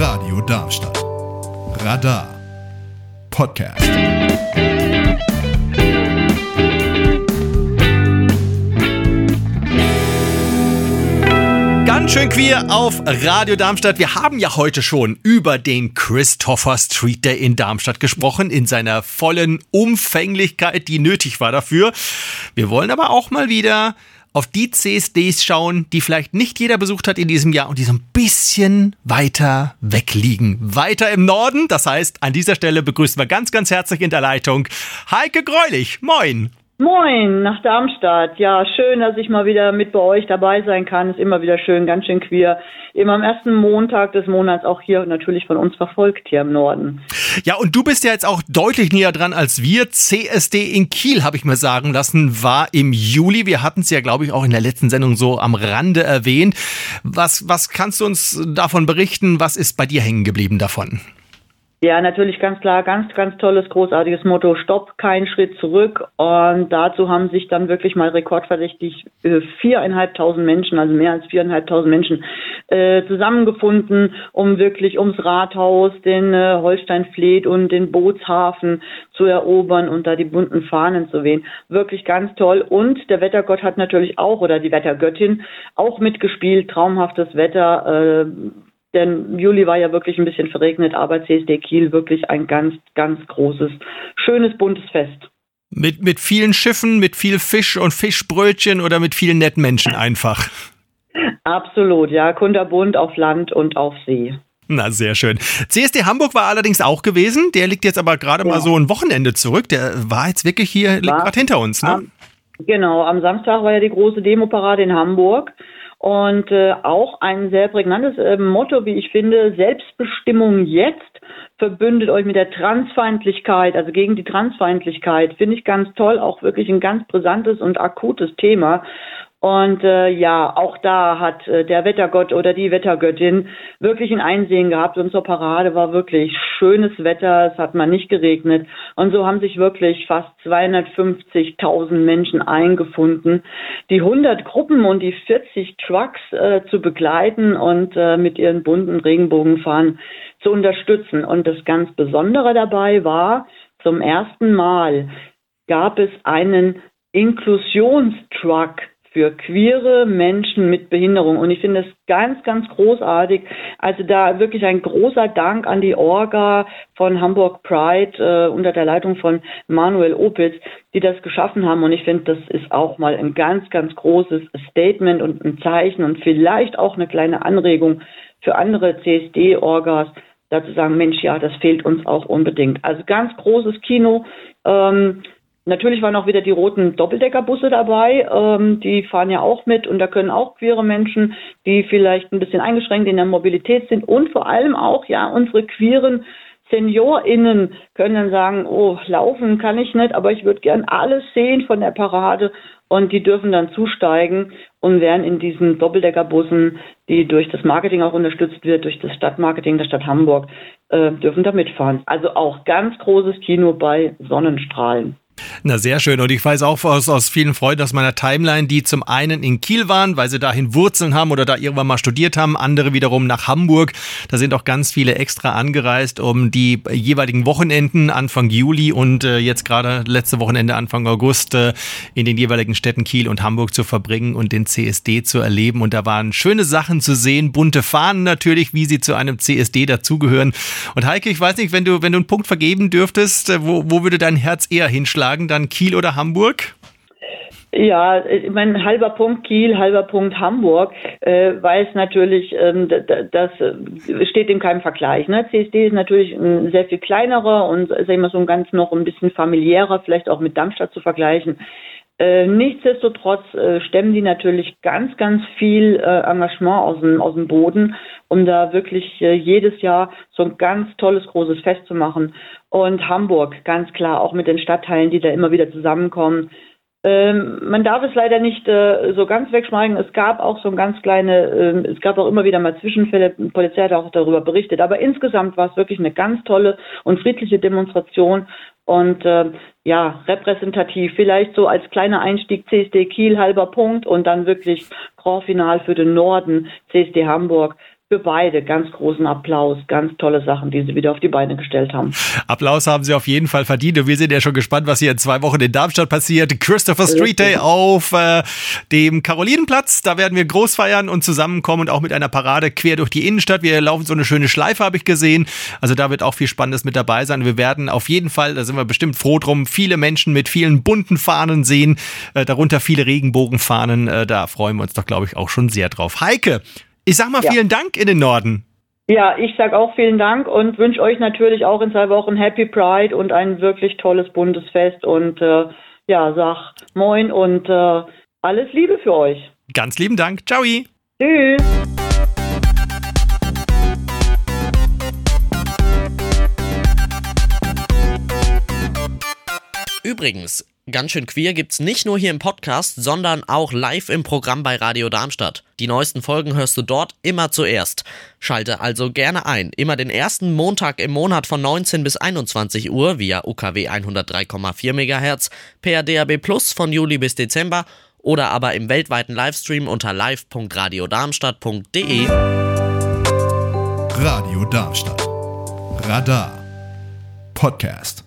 Radio Darmstadt. Radar. Podcast. Ganz schön queer auf Radio Darmstadt. Wir haben ja heute schon über den Christopher Street Day in Darmstadt gesprochen, in seiner vollen Umfänglichkeit, die nötig war dafür. Wir wollen aber auch mal wieder auf die CSDs schauen, die vielleicht nicht jeder besucht hat in diesem Jahr und die so ein bisschen weiter weg liegen. Weiter im Norden. Das heißt, an dieser Stelle begrüßen wir ganz, ganz herzlich in der Leitung Heike Greulich. Moin. Moin nach Darmstadt. Ja, schön, dass ich mal wieder mit bei euch dabei sein kann. Ist immer wieder schön, ganz schön queer. Immer am ersten Montag des Monats auch hier natürlich von uns verfolgt hier im Norden. Ja, und du bist ja jetzt auch deutlich näher dran als wir. CSD in Kiel, habe ich mir sagen lassen, war im Juli. Wir hatten es ja, glaube ich, auch in der letzten Sendung so am Rande erwähnt. Was, was kannst du uns davon berichten? Was ist bei dir hängen geblieben davon? Ja, natürlich ganz klar, ganz, ganz tolles, großartiges Motto, Stopp, kein Schritt zurück. Und dazu haben sich dann wirklich mal rekordverdächtig äh, viereinhalbtausend Menschen, also mehr als viereinhalbtausend Menschen, äh, zusammengefunden, um wirklich ums Rathaus, den äh, Holstein Fleet und den Bootshafen zu erobern und da die bunten Fahnen zu wehen. Wirklich ganz toll. Und der Wettergott hat natürlich auch, oder die Wettergöttin, auch mitgespielt. Traumhaftes Wetter, äh, denn Juli war ja wirklich ein bisschen verregnet, aber CSD Kiel wirklich ein ganz, ganz großes, schönes, buntes Fest. Mit, mit vielen Schiffen, mit viel Fisch und Fischbrötchen oder mit vielen netten Menschen einfach? Absolut, ja. Kunterbunt auf Land und auf See. Na, sehr schön. CSD Hamburg war allerdings auch gewesen. Der liegt jetzt aber gerade ja. mal so ein Wochenende zurück. Der war jetzt wirklich hier, gerade hinter uns, ne? Am, genau, am Samstag war ja die große Demoparade in Hamburg. Und äh, auch ein sehr prägnantes äh, Motto, wie ich finde, Selbstbestimmung jetzt verbündet euch mit der Transfeindlichkeit, also gegen die Transfeindlichkeit, finde ich ganz toll, auch wirklich ein ganz brisantes und akutes Thema. Und äh, ja, auch da hat äh, der Wettergott oder die Wettergöttin wirklich ein Einsehen gehabt. Unsere Parade war wirklich schönes Wetter, es hat mal nicht geregnet. Und so haben sich wirklich fast 250.000 Menschen eingefunden, die 100 Gruppen und die 40 Trucks äh, zu begleiten und äh, mit ihren bunten Regenbogenfahnen zu unterstützen. Und das ganz Besondere dabei war, zum ersten Mal gab es einen Inklusionstruck für queere Menschen mit Behinderung. Und ich finde es ganz, ganz großartig. Also da wirklich ein großer Dank an die Orga von Hamburg Pride äh, unter der Leitung von Manuel Opitz, die das geschaffen haben. Und ich finde, das ist auch mal ein ganz, ganz großes Statement und ein Zeichen und vielleicht auch eine kleine Anregung für andere CSD-Orgas, dazu sagen, Mensch, ja, das fehlt uns auch unbedingt. Also ganz großes Kino. Ähm, Natürlich waren auch wieder die roten Doppeldeckerbusse dabei. Ähm, die fahren ja auch mit und da können auch queere Menschen, die vielleicht ein bisschen eingeschränkt in der Mobilität sind und vor allem auch ja unsere queeren SeniorInnen können dann sagen, oh, laufen kann ich nicht, aber ich würde gern alles sehen von der Parade und die dürfen dann zusteigen und werden in diesen Doppeldeckerbussen, die durch das Marketing auch unterstützt wird, durch das Stadtmarketing der Stadt Hamburg, äh, dürfen da mitfahren. Also auch ganz großes Kino bei Sonnenstrahlen. Na, sehr schön. Und ich weiß auch aus, aus vielen Freunden aus meiner Timeline, die zum einen in Kiel waren, weil sie dahin Wurzeln haben oder da irgendwann mal studiert haben, andere wiederum nach Hamburg. Da sind auch ganz viele extra angereist, um die jeweiligen Wochenenden Anfang Juli und äh, jetzt gerade letzte Wochenende Anfang August äh, in den jeweiligen Städten Kiel und Hamburg zu verbringen und den CSD zu erleben. Und da waren schöne Sachen zu sehen, bunte Fahnen natürlich, wie sie zu einem CSD dazugehören. Und Heike, ich weiß nicht, wenn du, wenn du einen Punkt vergeben dürftest, äh, wo, wo würde dein Herz eher hinschlagen? Dann Kiel oder Hamburg? Ja, mein halber Punkt Kiel, halber Punkt Hamburg, äh, weil es natürlich, ähm, das äh, steht in keinem Vergleich. Ne? CSD ist natürlich ein sehr viel kleinerer und sag ich mal so ein ganz noch ein bisschen familiärer, vielleicht auch mit Darmstadt zu vergleichen. Äh, nichtsdestotrotz äh, stemmen die natürlich ganz, ganz viel äh, Engagement aus dem, aus dem Boden, um da wirklich äh, jedes Jahr so ein ganz tolles, großes Fest zu machen. Und Hamburg, ganz klar, auch mit den Stadtteilen, die da immer wieder zusammenkommen. Ähm, man darf es leider nicht äh, so ganz wegschmeigen. Es gab auch so ein ganz kleine, äh, es gab auch immer wieder mal Zwischenfälle. Die Polizei hat auch darüber berichtet. Aber insgesamt war es wirklich eine ganz tolle und friedliche Demonstration und äh, ja, repräsentativ. Vielleicht so als kleiner Einstieg CSD Kiel halber Punkt und dann wirklich Grand Final für den Norden CSD Hamburg für beide ganz großen Applaus. Ganz tolle Sachen, die sie wieder auf die Beine gestellt haben. Applaus haben sie auf jeden Fall verdient. Und wir sind ja schon gespannt, was hier in zwei Wochen in Darmstadt passiert. Christopher Street Day auf äh, dem Karolinenplatz. Da werden wir groß feiern und zusammenkommen und auch mit einer Parade quer durch die Innenstadt. Wir laufen so eine schöne Schleife, habe ich gesehen. Also da wird auch viel Spannendes mit dabei sein. Wir werden auf jeden Fall, da sind wir bestimmt froh drum, viele Menschen mit vielen bunten Fahnen sehen. Äh, darunter viele Regenbogenfahnen. Äh, da freuen wir uns doch, glaube ich, auch schon sehr drauf. Heike, ich sag mal ja. vielen Dank in den Norden. Ja, ich sag auch vielen Dank und wünsche euch natürlich auch in zwei Wochen Happy Pride und ein wirklich tolles Bundesfest und äh, ja, sag moin und äh, alles Liebe für euch. Ganz lieben Dank. Ciao. Tschüss. Übrigens, Ganz schön queer gibt's nicht nur hier im Podcast, sondern auch live im Programm bei Radio Darmstadt. Die neuesten Folgen hörst du dort immer zuerst. Schalte also gerne ein. Immer den ersten Montag im Monat von 19 bis 21 Uhr via UKW 103,4 MHz, per DAB Plus von Juli bis Dezember oder aber im weltweiten Livestream unter live.radiodarmstadt.de. Radio Darmstadt. Radar. Podcast.